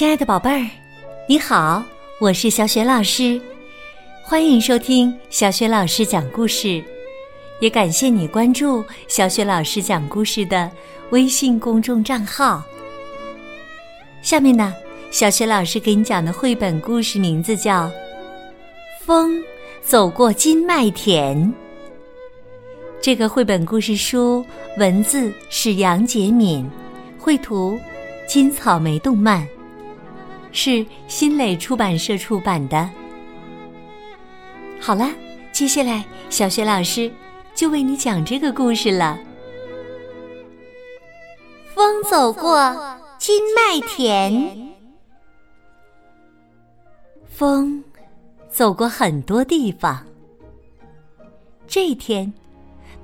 亲爱的宝贝儿，你好，我是小雪老师，欢迎收听小雪老师讲故事，也感谢你关注小雪老师讲故事的微信公众账号。下面呢，小雪老师给你讲的绘本故事名字叫《风走过金麦田》。这个绘本故事书文字是杨洁敏，绘图金草莓动漫。是新蕾出版社出版的。好了，接下来小雪老师就为你讲这个故事了。风走过金麦田，风走过很多地方。这一天，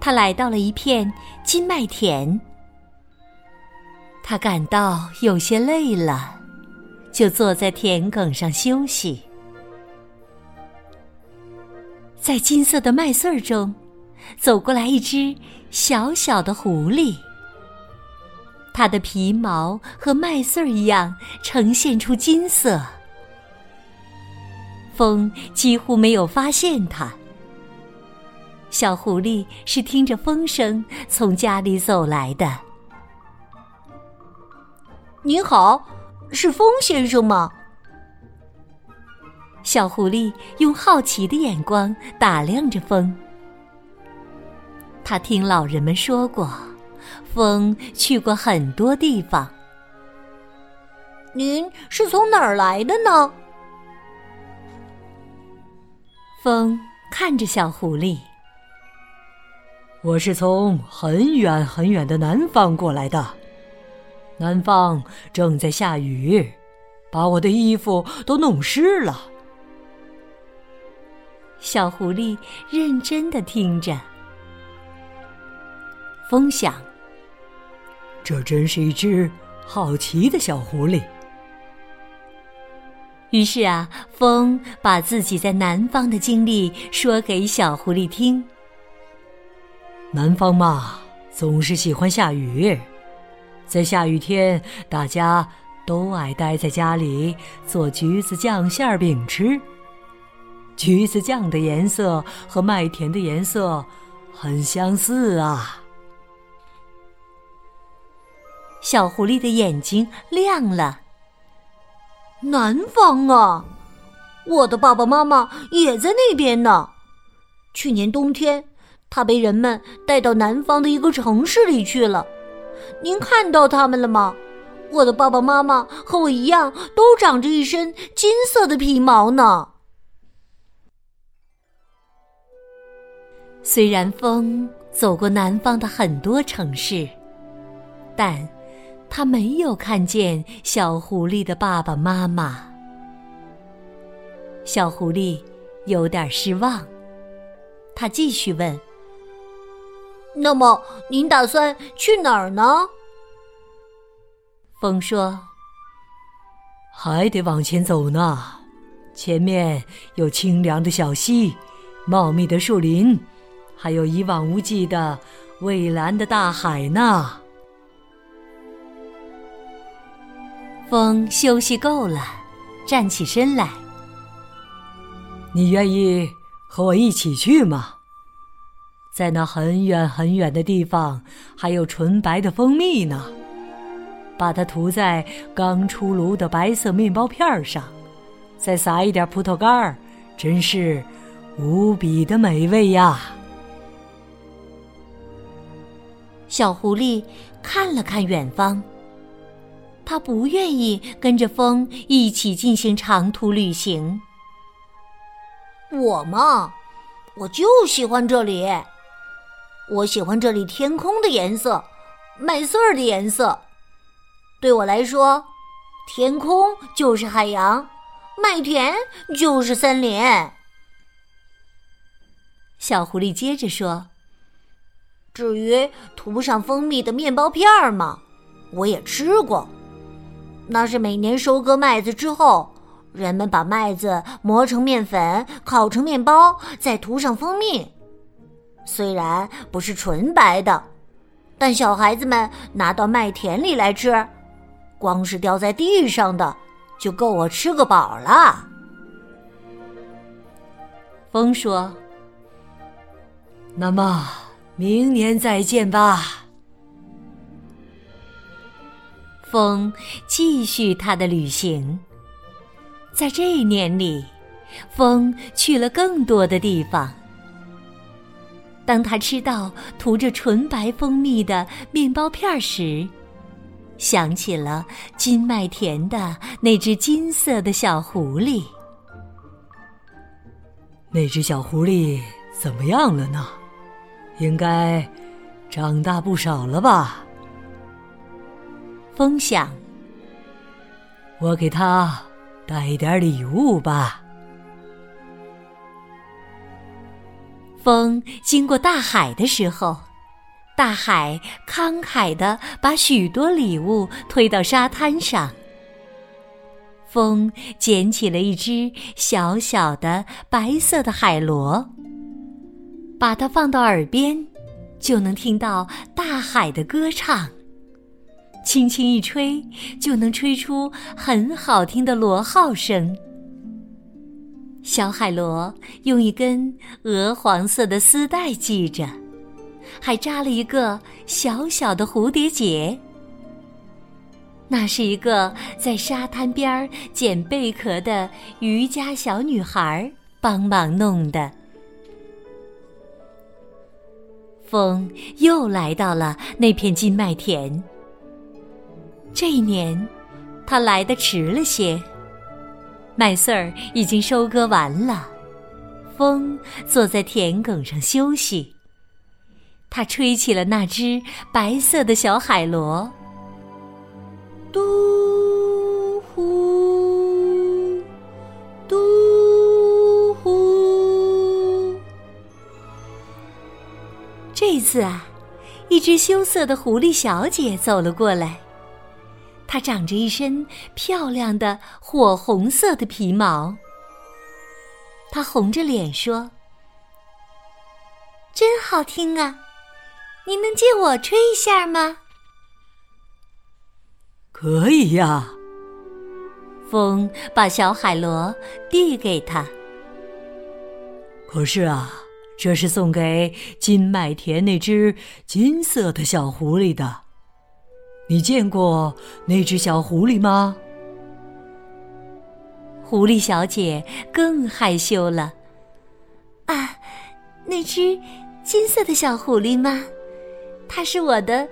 他来到了一片金麦田，他感到有些累了。就坐在田埂上休息，在金色的麦穗儿中，走过来一只小小的狐狸。它的皮毛和麦穗儿一样，呈现出金色。风几乎没有发现它。小狐狸是听着风声从家里走来的。您好。是风先生吗？小狐狸用好奇的眼光打量着风。他听老人们说过，风去过很多地方。您是从哪儿来的呢？风看着小狐狸，我是从很远很远的南方过来的。南方正在下雨，把我的衣服都弄湿了。小狐狸认真的听着，风想：这真是一只好奇的小狐狸。于是啊，风把自己在南方的经历说给小狐狸。听。南方嘛，总是喜欢下雨。在下雨天，大家都爱待在家里做橘子酱馅饼吃。橘子酱的颜色和麦田的颜色很相似啊！小狐狸的眼睛亮了。南方啊，我的爸爸妈妈也在那边呢。去年冬天，他被人们带到南方的一个城市里去了。您看到他们了吗？我的爸爸妈妈和我一样，都长着一身金色的皮毛呢。虽然风走过南方的很多城市，但他没有看见小狐狸的爸爸妈妈。小狐狸有点失望，他继续问。那么您打算去哪儿呢？风说：“还得往前走呢，前面有清凉的小溪，茂密的树林，还有一望无际的蔚蓝的大海呢。”风休息够了，站起身来。你愿意和我一起去吗？在那很远很远的地方，还有纯白的蜂蜜呢。把它涂在刚出炉的白色面包片上，再撒一点葡萄干儿，真是无比的美味呀！小狐狸看了看远方，他不愿意跟着风一起进行长途旅行。我嘛，我就喜欢这里。我喜欢这里天空的颜色，麦穗儿的颜色。对我来说，天空就是海洋，麦田就是森林。小狐狸接着说：“至于涂上蜂蜜的面包片儿嘛，我也吃过。那是每年收割麦子之后，人们把麦子磨成面粉，烤成面包，再涂上蜂蜜。”虽然不是纯白的，但小孩子们拿到麦田里来吃，光是掉在地上的就够我吃个饱了。风说：“那么明年再见吧。”风继续他的旅行。在这一年里，风去了更多的地方。当他吃到涂着纯白蜂蜜的面包片时，想起了金麦田的那只金色的小狐狸。那只小狐狸怎么样了呢？应该长大不少了吧？风想：“我给他带一点礼物吧。”风经过大海的时候，大海慷慨的把许多礼物推到沙滩上。风捡起了一只小小的白色的海螺，把它放到耳边，就能听到大海的歌唱。轻轻一吹，就能吹出很好听的螺号声。小海螺用一根鹅黄色的丝带系着，还扎了一个小小的蝴蝶结。那是一个在沙滩边捡贝壳的渔家小女孩帮忙弄的。风又来到了那片金麦田。这一年，他来的迟了些。麦穗儿已经收割完了，风坐在田埂上休息。他吹起了那只白色的小海螺，嘟呼，嘟呼。这次啊，一只羞涩的狐狸小姐走了过来。它长着一身漂亮的火红色的皮毛。它红着脸说：“真好听啊！您能借我吹一下吗？”“可以呀。”风把小海螺递给他。可是啊，这是送给金麦田那只金色的小狐狸的。你见过那只小狐狸吗？狐狸小姐更害羞了。啊，那只金色的小狐狸吗？他是我的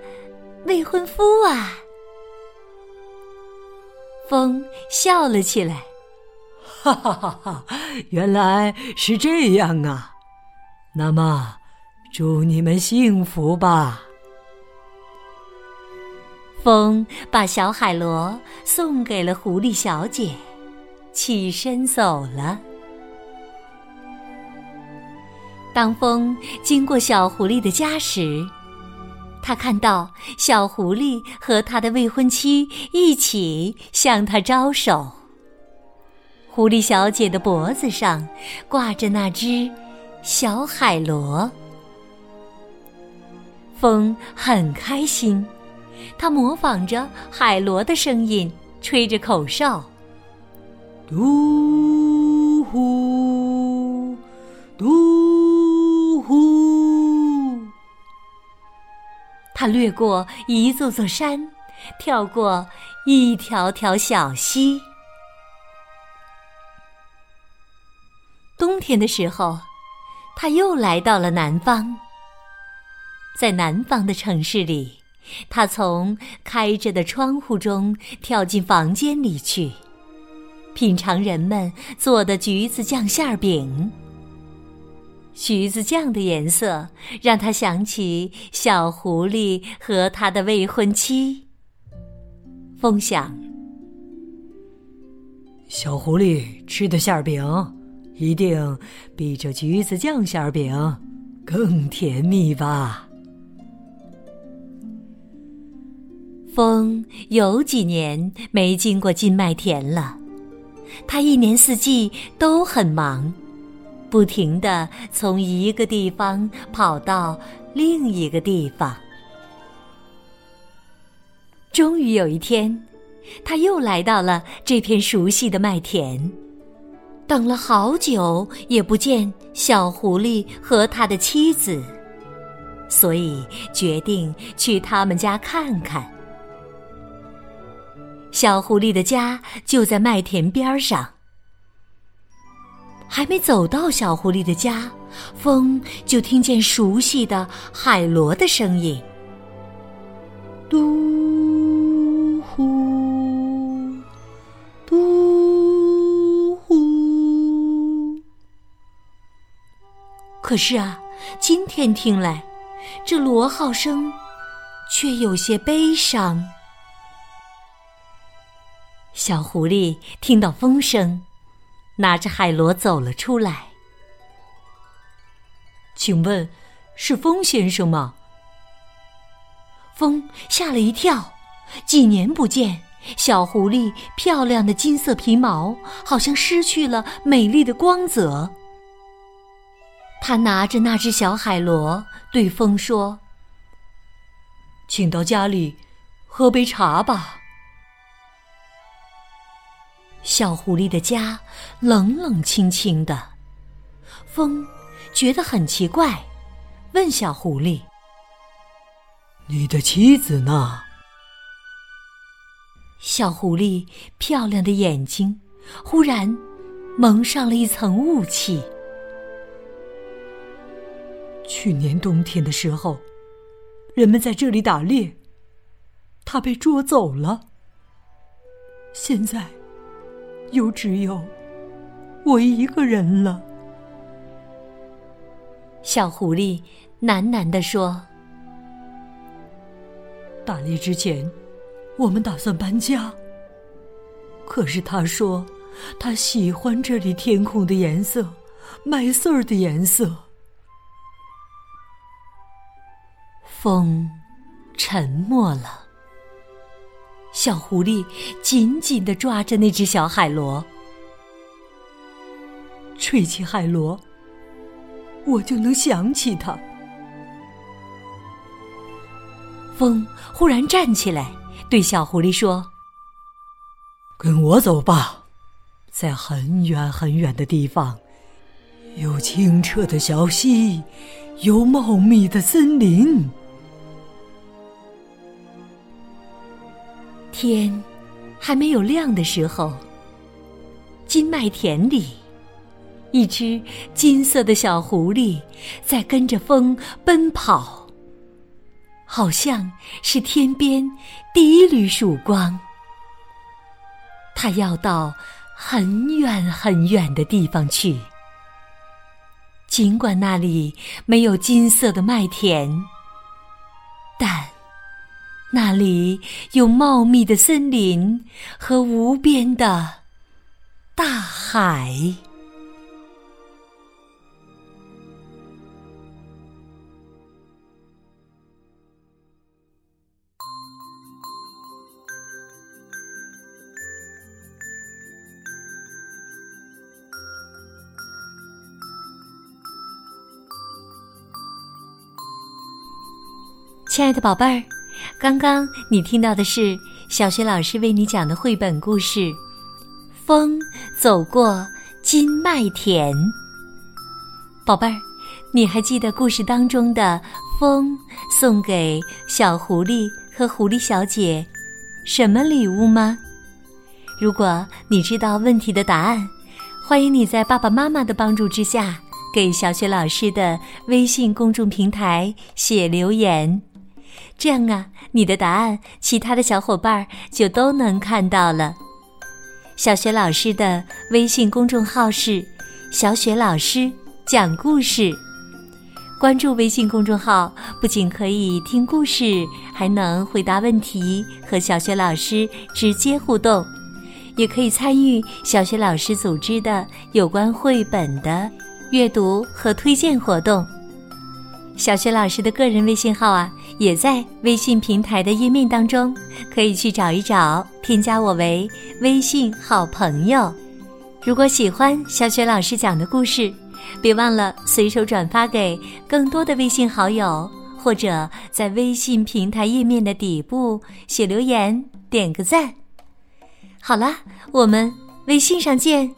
未婚夫啊！风笑了起来，哈哈哈哈！原来是这样啊！那么，祝你们幸福吧。风把小海螺送给了狐狸小姐，起身走了。当风经过小狐狸的家时，他看到小狐狸和他的未婚妻一起向他招手。狐狸小姐的脖子上挂着那只小海螺，风很开心。他模仿着海螺的声音，吹着口哨，嘟呼，嘟呼。他掠过一座座山，跳过一条条小溪。冬天的时候，他又来到了南方，在南方的城市里。他从开着的窗户中跳进房间里去，品尝人们做的橘子酱馅饼。橘子酱的颜色让他想起小狐狸和他的未婚妻。风想，小狐狸吃的馅饼一定比这橘子酱馅饼更甜蜜吧。风有几年没经过金麦田了，他一年四季都很忙，不停的从一个地方跑到另一个地方。终于有一天，他又来到了这片熟悉的麦田，等了好久也不见小狐狸和他的妻子，所以决定去他们家看看。小狐狸的家就在麦田边上，还没走到小狐狸的家，风就听见熟悉的海螺的声音：“嘟呼，嘟呼。”可是啊，今天听来，这螺号声却有些悲伤。小狐狸听到风声，拿着海螺走了出来。请问，是风先生吗？风吓了一跳，几年不见，小狐狸漂亮的金色皮毛好像失去了美丽的光泽。他拿着那只小海螺，对风说：“请到家里喝杯茶吧。”小狐狸的家冷冷清清的，风觉得很奇怪，问小狐狸：“你的妻子呢？”小狐狸漂亮的眼睛忽然蒙上了一层雾气。去年冬天的时候，人们在这里打猎，他被捉走了。现在。又只有我一个人了。小狐狸喃喃地说：“打猎之前，我们打算搬家。可是他说，他喜欢这里天空的颜色，麦穗儿的颜色。”风沉默了。小狐狸紧紧地抓着那只小海螺，吹起海螺，我就能想起它。风忽然站起来，对小狐狸说：“跟我走吧，在很远很远的地方，有清澈的小溪，有茂密的森林。”天还没有亮的时候，金麦田里，一只金色的小狐狸在跟着风奔跑，好像是天边第一缕曙光。它要到很远很远的地方去，尽管那里没有金色的麦田，但。那里有茂密的森林和无边的大海。亲爱的宝贝儿。刚刚你听到的是小学老师为你讲的绘本故事《风走过金麦田》。宝贝儿，你还记得故事当中的风送给小狐狸和狐狸小姐什么礼物吗？如果你知道问题的答案，欢迎你在爸爸妈妈的帮助之下，给小雪老师的微信公众平台写留言。这样啊，你的答案，其他的小伙伴就都能看到了。小雪老师的微信公众号是“小雪老师讲故事”，关注微信公众号，不仅可以听故事，还能回答问题和小雪老师直接互动，也可以参与小雪老师组织的有关绘本的阅读和推荐活动。小雪老师的个人微信号啊。也在微信平台的页面当中，可以去找一找，添加我为微信好朋友。如果喜欢小雪老师讲的故事，别忘了随手转发给更多的微信好友，或者在微信平台页面的底部写留言，点个赞。好了，我们微信上见。